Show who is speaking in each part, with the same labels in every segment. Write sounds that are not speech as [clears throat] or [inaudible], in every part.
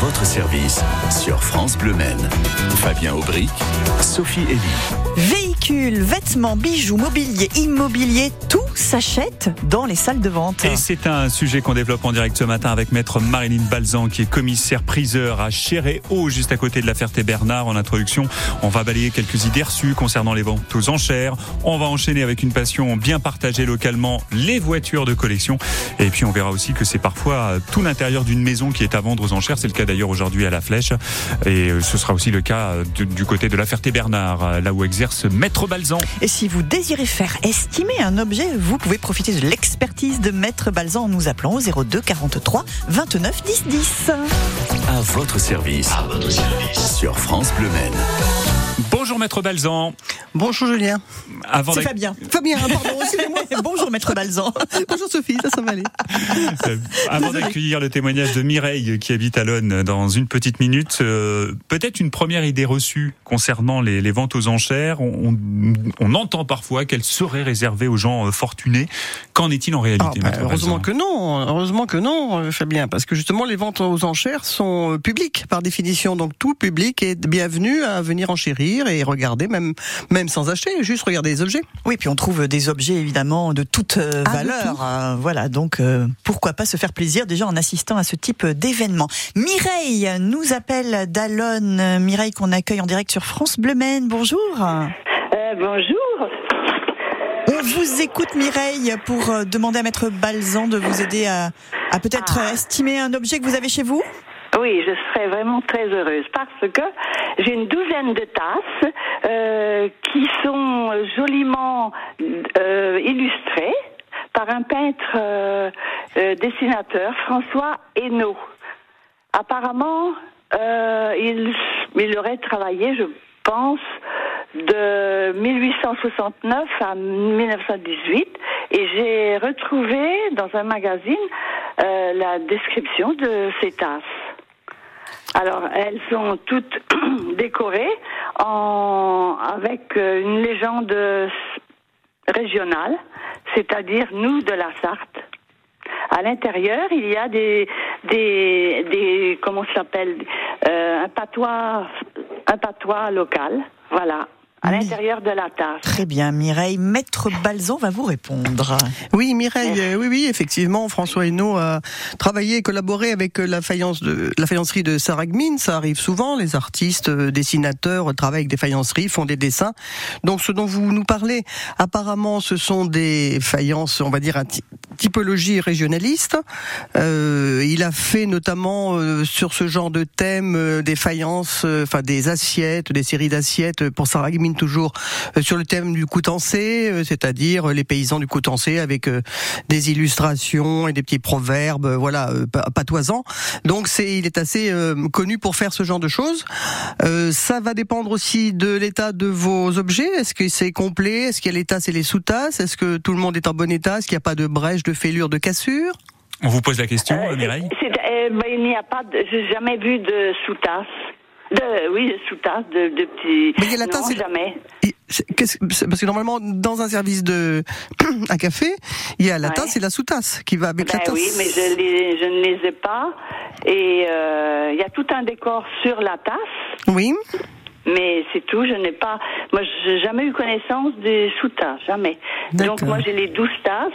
Speaker 1: votre service sur France Bleu Maine. Fabien Aubric, Sophie Elie.
Speaker 2: Véhicules, vêtements, bijoux, mobilier, immobilier, tout s'achète dans les salles de vente.
Speaker 3: Et c'est un sujet qu'on développe en direct ce matin avec maître Marilyn Balzan qui est commissaire priseur à Chéréau, juste à côté de la Ferté-Bernard. En introduction, on va balayer quelques idées reçues concernant les ventes aux enchères. On va enchaîner avec une passion bien partagée localement, les voitures de collection. Et puis on verra aussi que c'est parfois tout l'intérieur d'une maison qui est à vendre aux enchères. C'est le cas d'ailleurs aujourd'hui à la Flèche. Et ce sera aussi le cas du côté de la Ferté-Bernard, là où exerce maître Balzan.
Speaker 2: Et si vous désirez faire estimer un objet, vous pouvez profiter de l'expertise de maître Balzan en nous appelant au 02 43 29 10 10.
Speaker 1: À votre service. À votre service. Sur France Bleu Maine.
Speaker 3: Bonjour maître Balzan.
Speaker 4: Bonjour Julien.
Speaker 2: C'est Fabien.
Speaker 4: Fabien, pardon, [laughs] excusez-moi.
Speaker 2: Bonjour maître Balzan.
Speaker 4: Bonjour Sophie, ça, ça va aller.
Speaker 3: Euh, avant d'accueillir le témoignage de Mireille qui habite à Lonne dans une petite minute, euh, peut-être une première idée reçue concernant les, les ventes aux enchères. On, on, entend parfois qu'elles seraient réservées aux gens euh, fortunés. Qu'en est-il en réalité
Speaker 4: ah, bah, Heureusement que non, heureusement que non, Fabien, parce que justement les ventes aux enchères sont publiques par définition, donc tout public est bienvenu à venir enchérir et regarder, même même sans acheter, juste regarder les objets.
Speaker 2: Oui, puis on trouve des objets évidemment de toute euh, ah, valeur. Euh, voilà, donc euh, pourquoi pas se faire plaisir déjà en assistant à ce type d'événement. Mireille nous appelle d'Alonne. Mireille qu'on accueille en direct sur France Bleu Maine. Bonjour.
Speaker 5: bonjour.
Speaker 2: On vous écoute Mireille pour demander à Maître Balzan de vous aider à, à peut-être ah. estimer un objet que vous avez chez vous.
Speaker 5: Oui, je serais vraiment très heureuse parce que j'ai une douzaine de tasses euh, qui sont joliment euh, illustrées par un peintre euh, dessinateur, François Hainaut. Apparemment, il aurait travaillé, je pense, de 1869 à 1918 et j'ai retrouvé dans un magazine la description de ces tasses. Alors, elles sont toutes [clears throat] décorées avec euh, une légende régionale, c'est-à-dire nous de la Sarthe. À l'intérieur, il y a des, des, des comment s'appelle, euh, un patois, un patois local. Voilà à l'intérieur de la tasse.
Speaker 2: Très bien, Mireille. Maître Balzan va vous répondre.
Speaker 4: Oui, Mireille, euh, oui, oui, effectivement, François Hainaut a travaillé et collaboré avec la faïence de la faïencerie de Saragmine. Ça arrive souvent. Les artistes, euh, dessinateurs travaillent avec des faïenceries, font des dessins. Donc, ce dont vous nous parlez, apparemment, ce sont des faïences, on va dire, typologie régionaliste. Euh, il a fait notamment euh, sur ce genre de thème des faïences, enfin des assiettes, des séries d'assiettes pour Saragmine toujours euh, sur le thème du Coutancé, euh, c'est-à-dire les paysans du Coutancé avec euh, des illustrations et des petits proverbes, voilà, patoisants. Donc c'est, il est assez connu pour faire ce genre de choses. ça va dépendre aussi de l'état de vos objets. Est-ce que c'est complet? Est-ce qu'il y a les tasses et les sous-tasses? Est-ce que tout le monde est en bon état? Est-ce qu'il n'y a pas de brèche, de fêlure, de cassure
Speaker 3: on vous pose la question, Mireille?
Speaker 5: Il n'y a pas, j'ai jamais vu de sous-tasse. De, oui, sous-tasse, de, de petits.
Speaker 4: Mais il y a la tasse. Non,
Speaker 5: jamais.
Speaker 4: parce que normalement, dans un service de [clears throat] un café, il y a la tasse et la sous-tasse qui va avec la
Speaker 5: ben
Speaker 4: tasse.
Speaker 5: Oui, mais je, les, je ne les ai pas. Et euh, il y a tout un décor sur la tasse.
Speaker 4: Oui.
Speaker 5: Mais c'est tout, je n'ai pas. Moi, j'ai jamais eu connaissance des sous-tasses, jamais. Donc, moi, j'ai les douze tasses,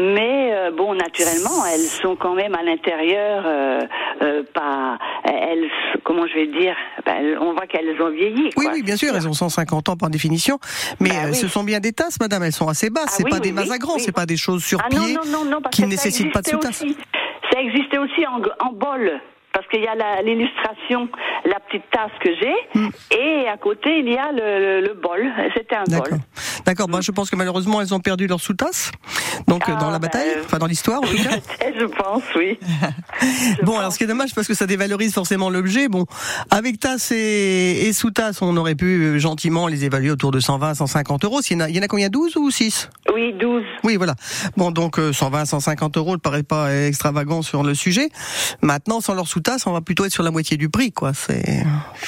Speaker 5: mais euh, bon, naturellement, elles sont quand même à l'intérieur, euh, euh, pas. Elles, comment je vais dire ben, On voit qu'elles ont vieilli.
Speaker 4: Oui, oui, bien sûr, elles ont 150 ans par définition. Mais bah ce sont bien des tasses, madame, elles sont assez basses. Ah c'est pas des grands, c'est pas des choses sur
Speaker 5: ah,
Speaker 4: pied
Speaker 5: non, non, non,
Speaker 4: qui ne nécessitent pas de sous-tasse.
Speaker 5: Ça existait aussi en, en bol parce qu'il y a l'illustration, la, petite tasse que j'ai, hmm. et à côté il y a le, le, bol. C'était un bol.
Speaker 4: D'accord. Moi, je pense que malheureusement elles ont perdu leur sous-tasse, donc dans la ah, bataille, ben, enfin dans l'histoire en tout cas. [laughs]
Speaker 5: je pense, oui. [laughs]
Speaker 4: bon, alors ce qui est dommage parce que ça dévalorise forcément l'objet. Bon, avec tasse et, et sous-tasse, on aurait pu euh, gentiment les évaluer autour de 120, 150 euros. Il y en a, il y en a combien 12 ou 6
Speaker 5: Oui, 12.
Speaker 4: Oui, voilà. Bon, donc 120, euh, 150 euros ne paraît pas extravagant sur le sujet. Maintenant, sans leur sous on va plutôt être sur la moitié du prix, quoi. C'est,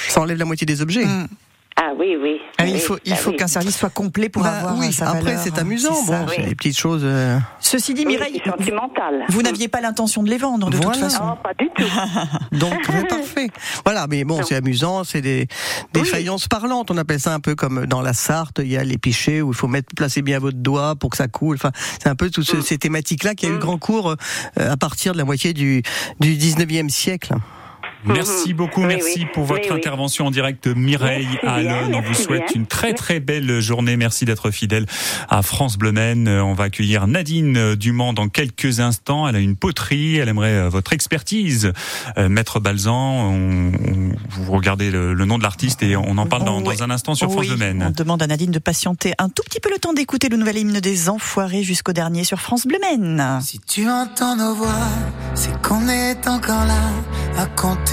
Speaker 4: ça enlève la moitié des objets. Mm.
Speaker 5: Ah oui, oui.
Speaker 2: Ah, il faut, il
Speaker 5: ah
Speaker 2: faut
Speaker 5: oui.
Speaker 2: qu'un service soit complet pour
Speaker 4: Bah
Speaker 2: avoir
Speaker 4: oui,
Speaker 2: sa
Speaker 4: après
Speaker 2: valeur.
Speaker 4: c'est amusant,
Speaker 2: C'est ça.
Speaker 4: bon, c'est des petites choses. euh,
Speaker 2: Ceci dit,
Speaker 5: Oui,
Speaker 2: Mireille,
Speaker 5: c'est sentimental.
Speaker 2: vous n'aviez pas l'intention de les vendre de toute
Speaker 4: Voilà.
Speaker 2: façon.
Speaker 5: Non, pas du tout. [laughs]
Speaker 4: Donc c'est [laughs] parfait. Voilà, mais bon, c'est amusant, c'est des, des
Speaker 5: Oui.
Speaker 4: faïences parlantes. On appelle ça un peu comme dans la Sarthe, il y a les pichets où il faut mettre placer bien votre doigt pour que ça coule. Enfin, c'est un peu toutes ce- ces thématiques-là qui a eu
Speaker 5: Mm.
Speaker 4: grand cours euh, à partir de la moitié du du 19e siècle.
Speaker 3: Merci beaucoup,
Speaker 5: Oui,
Speaker 3: merci
Speaker 5: oui.
Speaker 3: pour votre
Speaker 5: Oui, oui.
Speaker 3: intervention en direct, Mireille Alonne. On vous souhaite
Speaker 5: bien.
Speaker 3: une très très belle journée. Merci d'être fidèle à France Bleu. Euh, On va accueillir Nadine euh, Dumont dans quelques instants. Elle a une poterie. Elle aimerait euh, votre expertise, Euh, Maître Balzan. On, on- vous regardez le, le nom de l'artiste et on en parle dans, un instant sur France
Speaker 2: Oui,
Speaker 3: Bleu.
Speaker 2: On demande à Nadine de patienter un tout petit peu le temps d'écouter le nouvel hymne des Enfoirés jusqu'au dernier sur France Bleu.
Speaker 6: Si tu entends nos voix, c'est qu'on est encore là à compter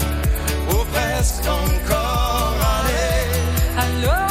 Speaker 6: presque encore allé.
Speaker 7: Alors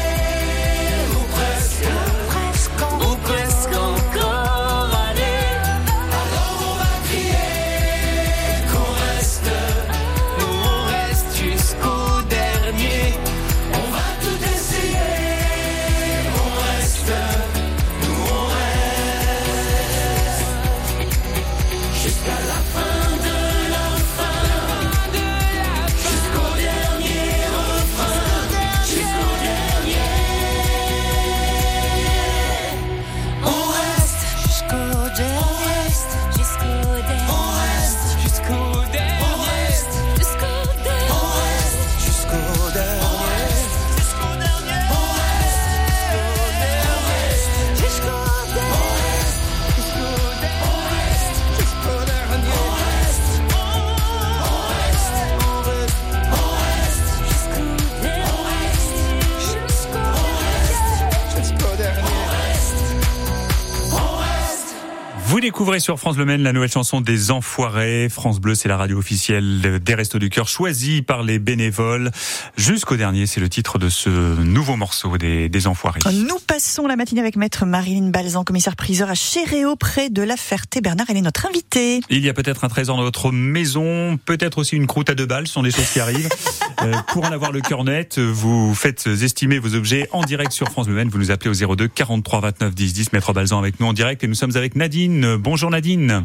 Speaker 3: sur France Bleu Maine la nouvelle chanson des Enfoirés. France Bleu, c'est la radio officielle des Restos du Cœur, choisie par les bénévoles. Jusqu'au dernier, c'est le titre de ce nouveau morceau des, des Enfoirés.
Speaker 2: Nous passons la matinée avec maître Marilyn Balzan, commissaire priseur à Chéréo, près de la Ferté-Bernard. Elle est notre invitée.
Speaker 3: Il y a peut-être un trésor dans votre maison, peut-être aussi une croûte à deux balles, ce sont des choses qui arrivent. [laughs] Euh, pour en avoir le cœur net, vous faites estimer vos objets en direct sur France Bleu Maine. Vous nous appelez au 02 43 29 10 10. Maître Balzan avec nous en direct et nous sommes avec Nadine. Bonjour Nadine.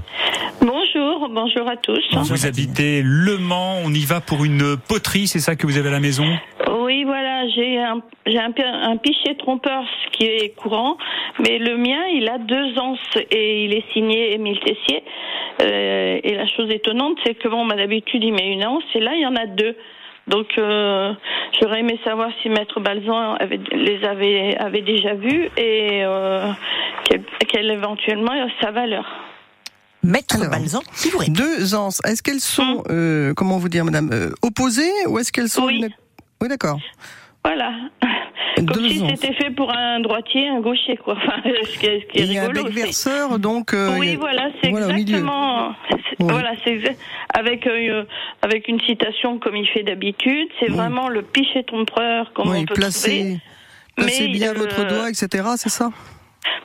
Speaker 5: Bonjour, bonjour à tous.
Speaker 3: vous habitez Le Mans. On y va pour une poterie, c'est ça que vous avez à la maison?
Speaker 5: Oui, voilà, j'ai un, j'ai un, pi- un pichet trompeur, ce qui est courant, mais le mien, il a deux ans et il est signé Émile Tessier. Euh, et la chose étonnante, c'est que bon, bah, d'habitude, il met une once, et là, il y en a deux. Donc, euh, j'aurais aimé savoir si Maître Balzan avait, les avait, avait déjà vus et euh, quelle, quelle éventuellement est sa valeur.
Speaker 2: Maître
Speaker 4: Alors.
Speaker 2: Balzan, vous répond
Speaker 4: Deux anses, est-ce qu'elles sont, euh, comment vous dire, madame, euh, opposées ou est-ce qu'elles sont
Speaker 5: Oui.
Speaker 4: une- Oui, d'accord.
Speaker 8: Voilà. Comme
Speaker 4: Deux
Speaker 8: si c'était fait pour un droitier, un gaucher, quoi. [laughs] Enfin, ce qui est, ce qui
Speaker 4: Et
Speaker 8: est
Speaker 4: il y a un
Speaker 8: rigolo.
Speaker 4: bec verseur, donc. euh,
Speaker 8: Oui,
Speaker 4: a-
Speaker 8: voilà, c'est
Speaker 4: voilà,
Speaker 8: exactement. Voilà, c'est exact. Avec euh, avec une citation comme il fait d'habitude. C'est
Speaker 4: Oui.
Speaker 8: vraiment le pichet trompeur comme
Speaker 4: Oui,
Speaker 8: on peut
Speaker 4: placez,
Speaker 8: trouver.
Speaker 4: placez
Speaker 8: Mais,
Speaker 4: bien
Speaker 8: euh,
Speaker 4: votre doigt, etc. C'est ça?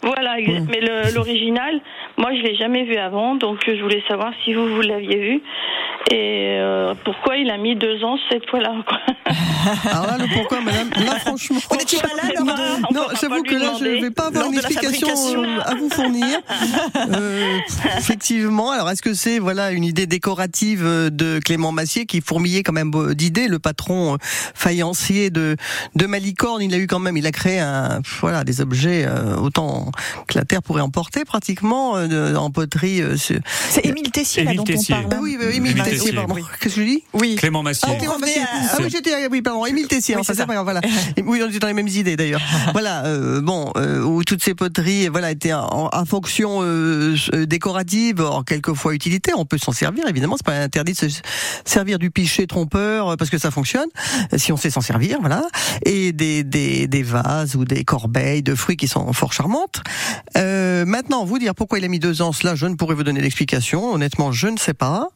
Speaker 8: Voilà, mais l'original, moi je l'ai jamais vu avant, donc je voulais savoir si vous vous l'aviez vu et euh, pourquoi il a mis deux ans cette fois-là. quoi. [laughs]
Speaker 4: Alors là, le pourquoi, madame [laughs] Là, franchement.
Speaker 2: On n'était pas là lors de...
Speaker 8: On
Speaker 4: Non, j'avoue que là, je ne vais pas avoir une explication euh, à vous fournir. [laughs] Euh, effectivement. Alors, est-ce que c'est voilà une idée décorative de Clément Massier qui fourmillait quand même d'idées Le patron faïencier de de Malicorne, il a eu quand même, il a créé un voilà des objets autant que la terre pourrait en porter pratiquement de- en poterie. euh, c'est-
Speaker 2: C'est Émile Tessier, là, dont
Speaker 3: Tessier.
Speaker 2: on
Speaker 4: Ah
Speaker 2: parle.
Speaker 4: oui, euh, Émile
Speaker 3: Émile
Speaker 4: Tessier,
Speaker 3: Tessier.
Speaker 4: pardon.
Speaker 2: Oui.
Speaker 4: Qu'est-ce que je dis?
Speaker 2: Oui.
Speaker 3: Clément Massier.
Speaker 4: Ah, Clément Massier.
Speaker 2: à-
Speaker 4: Ah oui, j'étais, oui, pardon, Émile Tessier,
Speaker 2: Oui,
Speaker 4: enfin,
Speaker 2: ça.
Speaker 4: pas grave, voilà. Oui, on était dans les mêmes idées d'ailleurs. [laughs] voilà, euh, bon, euh, où toutes ces poteries, voilà, étaient en, en fonction euh, décorative, en quelquefois utilitaire. On peut s'en servir, évidemment. C'est pas interdit de se servir du pichet trompeur parce que ça fonctionne, si on sait s'en servir, voilà. Et des, des, des vases ou des corbeilles de fruits qui sont fort charmantes. Euh, maintenant, vous dire pourquoi il a mis deux ans, cela, je ne pourrais vous donner l'explication. Honnêtement, je ne sais pas.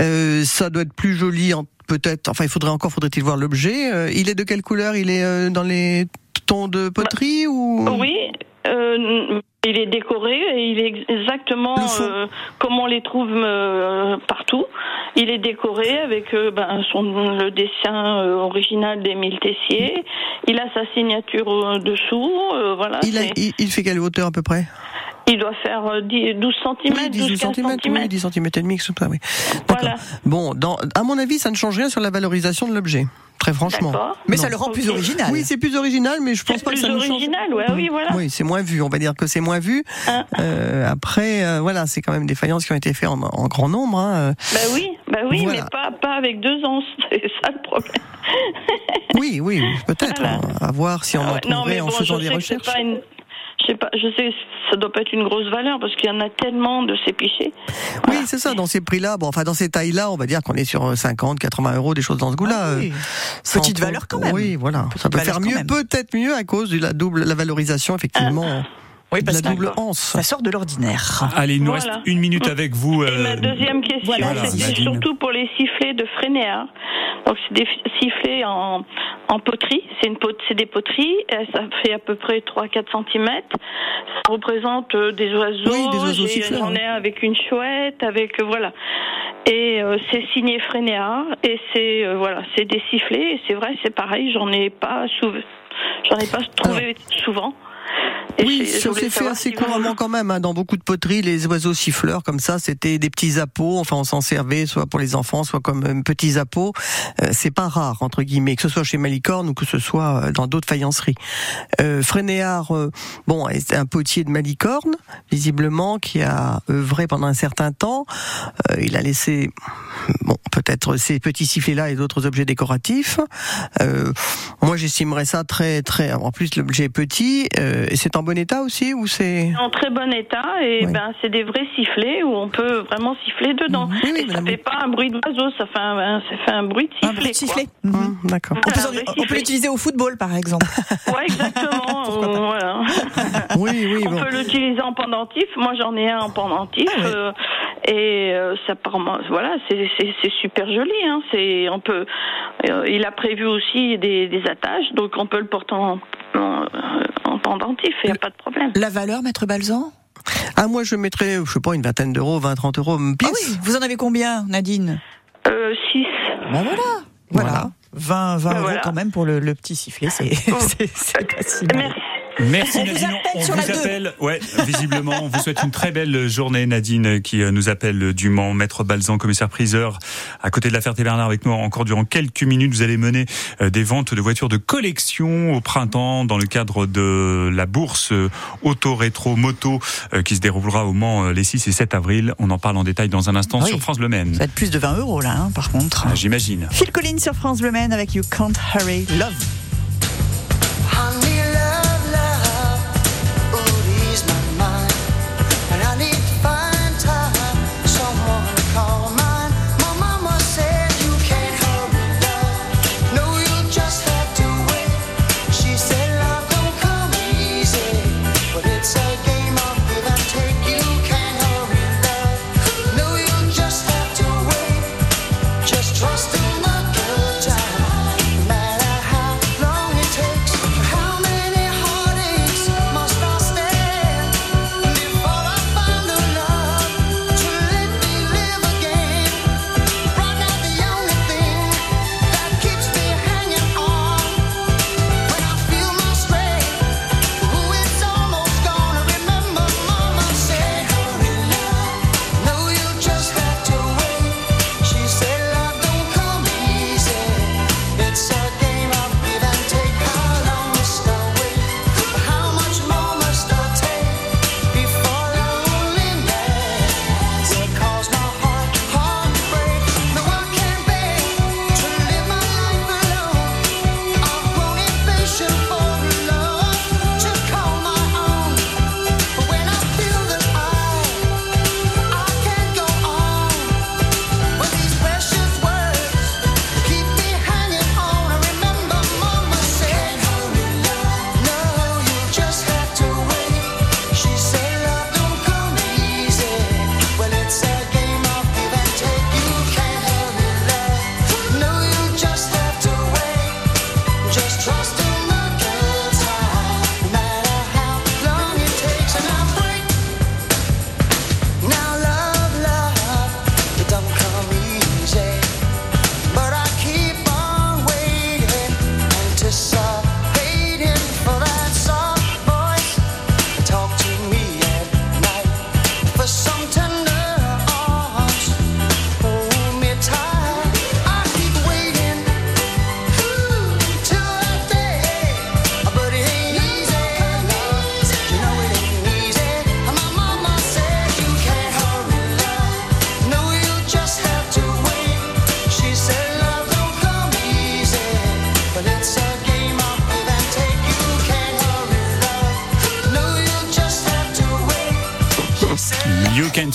Speaker 4: Euh, ça doit être plus joli, peut-être. Enfin, il faudrait encore, faudrait-il voir l'objet. Euh, il est de quelle couleur? Il est euh, dans les tons de poterie ou?
Speaker 8: Oui, il est décoré et il est exactement comme on les trouve partout. Il est décoré avec euh, ben, son, le dessin euh, original d'Émile Tessier. Il a sa signature euh, dessous. voilà.
Speaker 4: il, a-
Speaker 8: c'est-
Speaker 4: il, il fait quelle hauteur à peu près?
Speaker 8: Il doit faire euh, 10 12 cm,
Speaker 4: Oui,
Speaker 8: 12
Speaker 4: 18 cm, oui, 10 cm et demi, comme ça, oui.
Speaker 8: Voilà.
Speaker 4: Bon, dans, à mon avis, ça ne change rien sur la valorisation de l'objet. Très franchement.
Speaker 2: Mais
Speaker 4: Non.
Speaker 2: ça le rend plus original.
Speaker 4: Oui, c'est plus original, mais je pense pas que
Speaker 8: plus
Speaker 4: ça nous change.
Speaker 8: original, ouais, oui, voilà.
Speaker 4: Oui, c'est moins vu. On va dire que c'est moins vu.
Speaker 8: Hein.
Speaker 4: Euh, après, euh, voilà, c'est quand même des faïences qui ont été faites en, en grand nombre. Hein. euh.
Speaker 8: Bah oui, bah oui,
Speaker 4: Voilà.
Speaker 8: mais pas, pas avec deux ans, [laughs] c'est ça le problème.
Speaker 4: Oui, oui, peut-être.
Speaker 8: Voilà.
Speaker 4: hein, À voir si on
Speaker 8: Ah
Speaker 4: en
Speaker 8: ouais, non,
Speaker 4: trouverait
Speaker 8: mais
Speaker 4: en faisant des recherches.
Speaker 8: Je sais pas, je sais ça doit pas être une grosse valeur parce qu'il y en a tellement de ces pichets.
Speaker 4: Oui, c'est ça. Dans ces prix-là, bon, enfin, dans ces tailles-là, on va dire qu'on est sur euh, 50, 80 euros, des choses dans ce goût-là.
Speaker 2: Ah oui.
Speaker 4: euh,
Speaker 2: Petite valeur quand même.
Speaker 4: Oui, voilà.
Speaker 2: Petite
Speaker 4: ça peut faire mieux,
Speaker 2: même.
Speaker 4: peut-être mieux à cause de la double, la valorisation, effectivement,
Speaker 2: Oui, parce
Speaker 4: la double anse.
Speaker 2: ça sort de l'ordinaire.
Speaker 3: Allez, il nous
Speaker 8: Voilà.
Speaker 3: reste une minute avec vous.
Speaker 8: Et
Speaker 3: euh,
Speaker 8: ma deuxième question,
Speaker 2: voilà,
Speaker 8: c'était
Speaker 3: Nadine.
Speaker 8: surtout pour les sifflets de Frénéa. Donc c'est des sifflets en, en poterie, c'est pot- c'est des poteries, euh, ça fait à peu près 3-4 cm. Ça représente euh, des oiseaux,
Speaker 4: Oui, des oiseaux siffleurs,
Speaker 8: j'en ai un avec une chouette, avec euh, voilà. Et euh, c'est signé Frénéa et c'est euh, voilà, c'est des sifflets et c'est vrai, c'est pareil, j'en ai pas j'en ai pas trouvé souvent. Et
Speaker 4: Oui, ça s'est fait assez
Speaker 8: si vous-
Speaker 4: couramment quand même. hein. Dans beaucoup de poteries, les oiseaux siffleurs comme ça, c'était des petits appos. Enfin, on s'en servait soit pour les enfants, soit comme euh, petits appos. Euh, c'est pas rare entre guillemets, que ce soit chez Malicorne ou que ce soit euh, dans d'autres faïenceries. Euh, Frénéard, euh, bon, c'est un potier de Malicorne, visiblement, qui a œuvré pendant un certain temps. Euh, il a laissé, bon, peut-être ces petits sifflets-là et d'autres objets décoratifs. Euh, moi, j'estimerais ça très, très. En plus, l'objet est petit. Euh, et c'est en bon état aussi ou c'est
Speaker 8: en très bon état et
Speaker 4: Oui.
Speaker 8: ben c'est des vrais sifflets où on peut vraiment siffler dedans.
Speaker 4: Oui, oui,
Speaker 8: et ça fait pas un bruit d'oiseau, ça fait un, un- ça fait un bruit de sifflet.
Speaker 2: Mhm.
Speaker 4: D'accord.
Speaker 2: On peut, on l'utiliser au football, par exemple. [laughs]
Speaker 8: Ouais, exactement. [laughs] voilà. [laughs]
Speaker 4: Oui, oui,
Speaker 8: On
Speaker 4: bon.
Speaker 8: peut l'utiliser en pendentif. Moi, j'en ai un en pendentif.
Speaker 2: Ah ouais.
Speaker 8: euh, et euh, ça voilà, c'est super joli. Hein. C'est, on peut. euh, il a prévu aussi des, des attaches, donc on peut le porter en, en, en pendentif. Il n'y a pas de problème.
Speaker 2: La valeur, maître Balzan?
Speaker 4: Ah, moi, je mettrais, je sais pas, une vingtaine d'euros, 20, 30 euros
Speaker 2: Ah oui, vous en avez combien, Nadine?
Speaker 8: Euh, 6
Speaker 2: Ben voilà. Voilà.
Speaker 4: Voilà.
Speaker 2: 20, 20
Speaker 8: Ben
Speaker 2: euros
Speaker 8: voilà.
Speaker 2: quand même pour le, le petit sifflet, c'est pas si mal.
Speaker 8: Merci.
Speaker 3: Merci
Speaker 2: On vous
Speaker 3: Nadine.
Speaker 2: appelle
Speaker 3: on
Speaker 2: sur
Speaker 3: vous
Speaker 2: la
Speaker 3: appelle. Ouais, visiblement, on vous souhaite une très belle journée, Nadine, qui euh, nous appelle du Mans, maître Balzan, commissaire priseur, à côté de la Ferté-Bernard avec nous encore durant quelques minutes. Vous allez mener euh, des ventes de voitures de collection au printemps dans le cadre de la bourse euh, auto rétro moto euh, qui se déroulera au Mans les 6 et 7 avril. On en parle en détail dans un instant
Speaker 2: Oui.
Speaker 3: sur France Le Maine.
Speaker 2: Ça va être plus de 20 euros là, hein, par contre.
Speaker 3: Ah, J'imagine.
Speaker 2: Phil Collins sur France Bleu Maine avec You Can't Hurry love,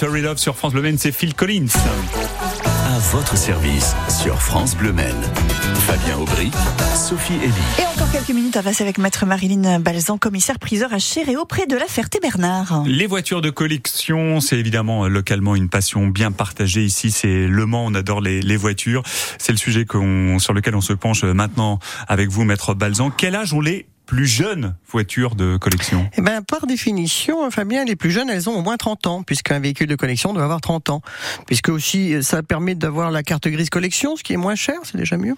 Speaker 6: Love
Speaker 3: sur France Bleu Maine, c'est Phil Collins.
Speaker 1: À votre service sur France Bleu Maine. Fabien Aubry, Sophie Elie.
Speaker 2: Et encore quelques minutes à passer avec Maître Marilyn Balzan, commissaire priseur à Chéréo, près de la Ferté-Bernard.
Speaker 3: Les voitures de collection, c'est évidemment euh, localement une passion bien partagée. Ici, c'est Le Mans, on adore les, les voitures. C'est le sujet sur lequel on se penche euh, maintenant avec vous, Maître Balzan. Quel âge ont les plus jeunes voitures de collection?
Speaker 4: Eh ben, par définition, Fabien, les plus jeunes, elles ont au moins 30 ans, puisqu'un véhicule de collection doit avoir 30 ans. Puisque aussi, ça permet d'avoir la carte grise collection, ce qui est moins cher, c'est déjà mieux.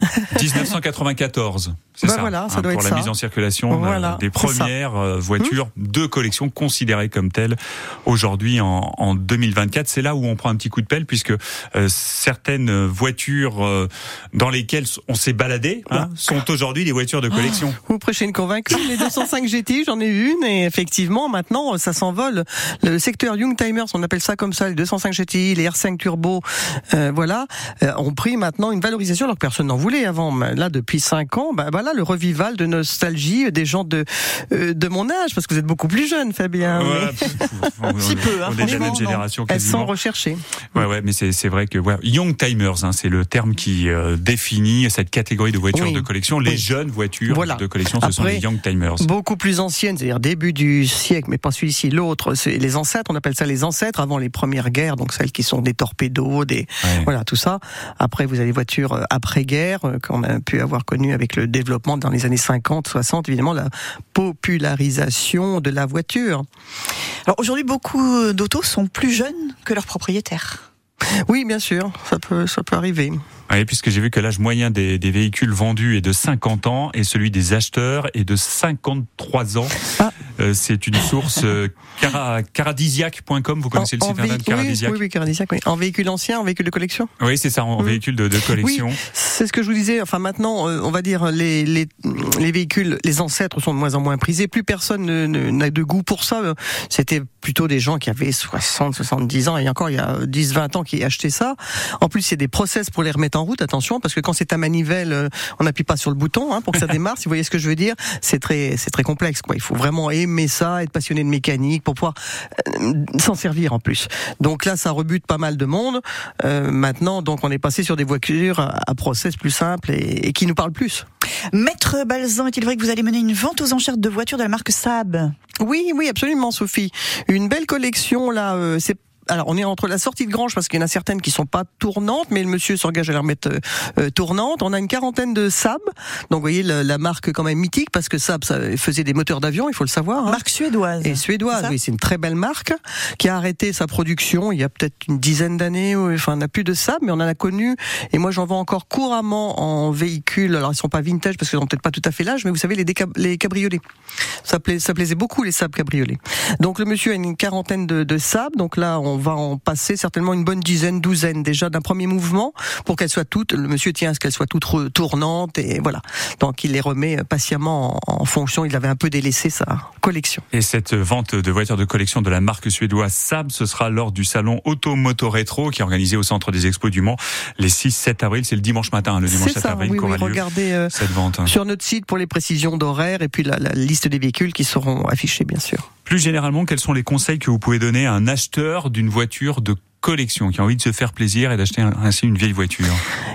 Speaker 4: [laughs]
Speaker 3: 1994, c'est
Speaker 4: Bah
Speaker 3: ça, hein,
Speaker 4: voilà, ça doit
Speaker 3: pour
Speaker 4: être
Speaker 3: la
Speaker 4: ça.
Speaker 3: mise en circulation euh,
Speaker 4: Voilà,
Speaker 3: des premières euh, voitures de collection considérées comme telles aujourd'hui en, en 2024. C'est là où on prend un petit coup de pelle puisque euh, certaines voitures euh, dans lesquelles on s'est baladé hein, sont aujourd'hui des voitures de collection.
Speaker 4: Prêchez une convaincue. Les 205 GT, j'en ai eu une et effectivement, maintenant, ça s'envole. Le secteur Young Timers, on appelle ça comme ça, les 205 GTI, les R5 Turbo, euh, voilà, euh, ont pris maintenant une valorisation alors que personne n'en voulait avant. Mais Là, depuis 5 ans, bah, voilà le revival de nostalgie des gens de euh, de mon âge, parce que vous êtes beaucoup plus jeune, Fabien.
Speaker 3: Ouais,
Speaker 4: mais [laughs]
Speaker 3: on,
Speaker 2: Si peu, hein,
Speaker 3: on est de la même génération
Speaker 4: Elles sont recherchées.
Speaker 3: Ouais, ouais, mais c'est c'est vrai que ouais, Young Timers, hein, c'est le terme qui euh, définit cette catégorie de voitures
Speaker 4: Oui.
Speaker 3: de collection. Les
Speaker 4: Oui.
Speaker 3: jeunes voitures
Speaker 4: Voilà.
Speaker 3: de collection, ce sont les Young Timers.
Speaker 4: Beaucoup plus anciennes, c'est-à-dire début du siècle, mais pas celui-ci, l'autre, c'est les ancêtres, on appelle ça les ancêtres avant les premières guerres, donc celles qui sont des torpédos, des
Speaker 3: Ouais.
Speaker 4: voilà tout ça. Après, vous avez les voitures euh, après-guerre euh, qu'on a pu avoir connues avec le développement dans les années 50, 60, évidemment la popularisation de la voiture.
Speaker 2: Alors aujourd'hui, beaucoup d'autos sont plus jeunes que leurs propriétaires.
Speaker 4: Oui, bien sûr, ça peut ça peut arriver.
Speaker 3: Oui, puisque j'ai vu que l'âge moyen des, des véhicules vendus est de 50 ans et celui des acheteurs est de 53 ans.
Speaker 4: Ah.
Speaker 3: Euh, c'est une source euh, [laughs] cara- caradisiaque.com. Vous connaissez le site internet
Speaker 4: véhi- oui,
Speaker 3: Caradisiaque
Speaker 4: oui, oui, Caradisiaque, oui. En véhicule ancien, en véhicule de collection
Speaker 3: Oui, c'est ça, en
Speaker 4: Mm.
Speaker 3: véhicule de, de collection.
Speaker 4: Oui, c'est ce que je vous disais. Enfin, maintenant, euh, on va dire les, les, les véhicules, les ancêtres sont de moins en moins prisés. Plus personne ne- ne- n'a de goût pour ça. C'était plutôt des gens qui avaient 60, 70 ans et encore il y a 10, 20 ans qui achetaient ça. En plus, c'est des process pour les remettre en route. Attention, parce que quand c'est à manivelle, on n'appuie pas sur le bouton hein, pour que ça [laughs] démarre. si vous voyez ce que je veux dire, c'est très, c'est très complexe. Quoi. Il faut vraiment aimer ça, être passionné de mécanique pour pouvoir euh, s'en servir en plus. Donc là, ça rebute pas mal de monde. Euh, maintenant, donc on est passé sur des voitures à, à process plus simples et, et qui nous parlent plus.
Speaker 2: Maître Balzan, est-il vrai que vous allez mener une vente aux enchères de voitures de la marque Saab
Speaker 4: Oui, oui, absolument, Sophie. Une belle collection là. euh, c'est alors, on est entre la sortie de Grange parce qu'il y en a certaines qui sont pas tournantes, mais le monsieur s'engage à les remettre euh, euh, tournantes. On a une quarantaine de Saab, donc vous voyez la, la marque quand même mythique parce que Saab ça faisait des moteurs d'avion, il faut le savoir. hein.
Speaker 2: Marque suédoise.
Speaker 4: Et suédoise, oui, c'est une très belle marque qui a arrêté sa production il y a peut-être une dizaine d'années. Enfin, on n'a plus de ça, mais on en a connu. Et moi, j'en vends encore couramment en véhicule. Alors, ils sont pas vintage parce qu'ils n'ont peut-être pas tout à fait l'âge, mais vous savez, les, les cabriolets. Ça, pla- ça plaisait beaucoup, les Saab cabriolets. Donc, le monsieur a une quarantaine de, de Saab. Donc là, on va en passer certainement une bonne dizaine, douzaine déjà d'un premier mouvement pour qu'elles soient toutes, le monsieur tient à ce qu'elles soient toutes tournantes et voilà. Donc, il les remet patiemment en, en fonction. Il avait un peu délaissé sa collection.
Speaker 3: Et cette vente de voitures de collection de la marque suédoise Saab, ce sera lors du salon Automoto Rétro qui est organisé au centre des expos du Mans les 6-7 avril. C'est le dimanche matin, hein, le dimanche
Speaker 4: C'est
Speaker 3: 7
Speaker 4: ça,
Speaker 3: avril
Speaker 4: oui, oui, regardez euh,
Speaker 3: cette vente.
Speaker 4: sur notre site pour les précisions d'horaire et puis la, la liste des véhicules qui seront affichés, bien sûr.
Speaker 3: Plus généralement, quels sont les conseils que vous pouvez donner à un acheteur d'une voiture de collection qui a envie de se faire plaisir et d'acheter ainsi une vieille voiture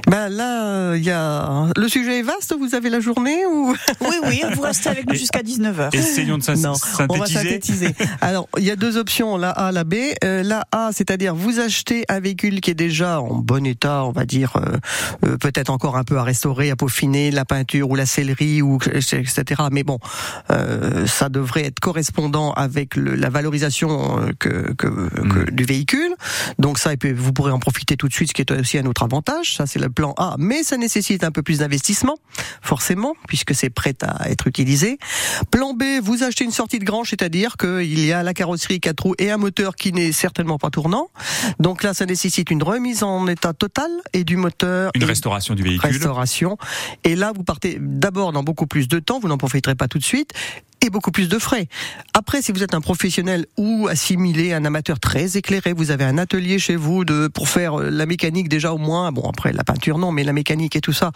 Speaker 4: Ben là, euh, il y a le sujet est vaste. Vous avez la journée ou?
Speaker 2: Oui, oui, vous restez avec nous jusqu'à 19h.
Speaker 3: Essayons de
Speaker 4: non On va
Speaker 3: synthétiser.
Speaker 4: synthétiser. Alors, il y a deux options, la A, la B. Euh, la A, c'est-à-dire vous achetez un véhicule qui est déjà en bon état, on va dire, euh, euh, peut-être encore un peu à restaurer, à peaufiner, la peinture ou la sellerie ou etc. Mais bon, euh, ça devrait être correspondant avec le- la valorisation euh, que, que, que- du véhicule. Donc ça, et puis vous pourrez en profiter tout de suite, ce qui est aussi un autre avantage. Ça, c'est le plan A. Mais ça nécessite un peu plus d'investissement, forcément, puisque c'est prêt à être utilisé. Plan B, vous achetez une sortie de grange, c'est-à-dire qu'il y a la carrosserie 4 roues et un moteur qui n'est certainement pas tournant. Donc là, ça nécessite une remise en état total et du moteur.
Speaker 3: Une restauration du véhicule.
Speaker 4: restauration. Et là, vous partez d'abord dans beaucoup plus de temps, vous n'en profiterez pas tout de suite, et beaucoup plus de frais. Après, si vous êtes un professionnel ou assimilé, un amateur très éclairé, vous avez un atelier chez vous de pour faire euh, la mécanique déjà au moins. Bon, après la peinture non, mais la mécanique et tout ça,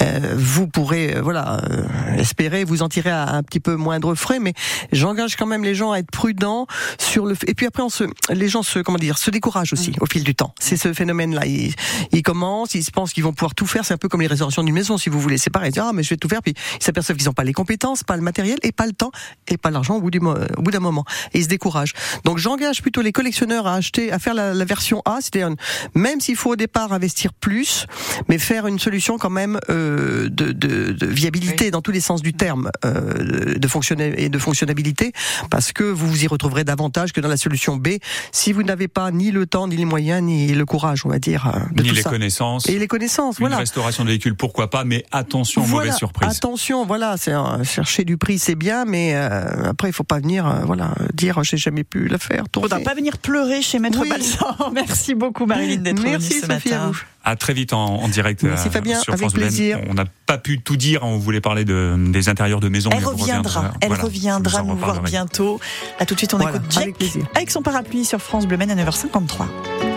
Speaker 4: euh, vous pourrez euh, voilà euh, espérer vous en tirer à un petit peu moindre frais, mais j'engage quand même les gens à être prudents sur le. Et puis après, on se, les gens se, comment dire, se découragent aussi au fil du temps. C'est ce phénomène-là. Ils, ils commencent, ils se pensent qu'ils vont pouvoir tout faire. C'est un peu comme les réservations d'une maison, si vous voulez. C'est pareil. Ils disent, ah, mais je vais tout faire. Puis ils s'aperçoivent qu'ils n'ont pas les compétences, pas le matériel, et pas le temps, et pas l'argent au bout d'un moment. Et ils se découragent. Donc j'engage plutôt les collectionneurs à acheter, à faire la, la version A, c'est-à-dire même s'il faut au départ investir plus, mais faire une solution quand même euh, de, de, de viabilité dans tous les sens du terme, euh, de fonctionner et de fonctionnabilité, parce que vous vous y retrouverez davantage que dans la solution B si vous n'avez pas ni le temps, ni les moyens, ni le courage, on va dire, euh, de
Speaker 3: Ni
Speaker 4: tout
Speaker 3: les
Speaker 4: ça.
Speaker 3: connaissances.
Speaker 4: Et les connaissances,
Speaker 3: Une
Speaker 4: voilà.
Speaker 3: restauration de véhicule, pourquoi pas, mais attention,
Speaker 4: Voilà,
Speaker 3: mauvaise surprise.
Speaker 4: Attention, voilà, c'est chercher du prix, c'est bien, mais euh, après il faut pas venir, euh, voilà, dire j'ai jamais pu la faire.
Speaker 2: Faudra
Speaker 4: tourner.
Speaker 2: pas venir pleurer chez Maître
Speaker 4: Oui.
Speaker 2: Balsan. [laughs] Merci beaucoup Marilyn d'être venue
Speaker 4: Merci
Speaker 2: ce
Speaker 4: Sophie, à vous.
Speaker 3: À très vite en, en direct.
Speaker 4: Merci,
Speaker 3: euh,
Speaker 4: Fabien,
Speaker 3: sur
Speaker 4: avec
Speaker 3: France Bleu.
Speaker 4: plaisir.
Speaker 3: On n'a pas pu tout dire. On voulait parler de, des intérieurs de maison.
Speaker 2: Elle
Speaker 3: mais on
Speaker 2: reviendra, elle
Speaker 3: Voilà,
Speaker 2: reviendra nous voir bientôt. À tout de suite, on
Speaker 4: Voilà,
Speaker 2: écoute Jack
Speaker 4: avec
Speaker 2: son parapluie sur France Bleu à 9h53.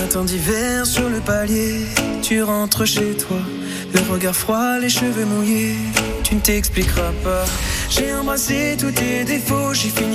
Speaker 9: Matin d'hiver sur le palier, tu rentres chez toi. Le regard froid, les cheveux mouillés, tu ne t'expliqueras pas. J'ai embrassé tous tes défauts, j'ai fini.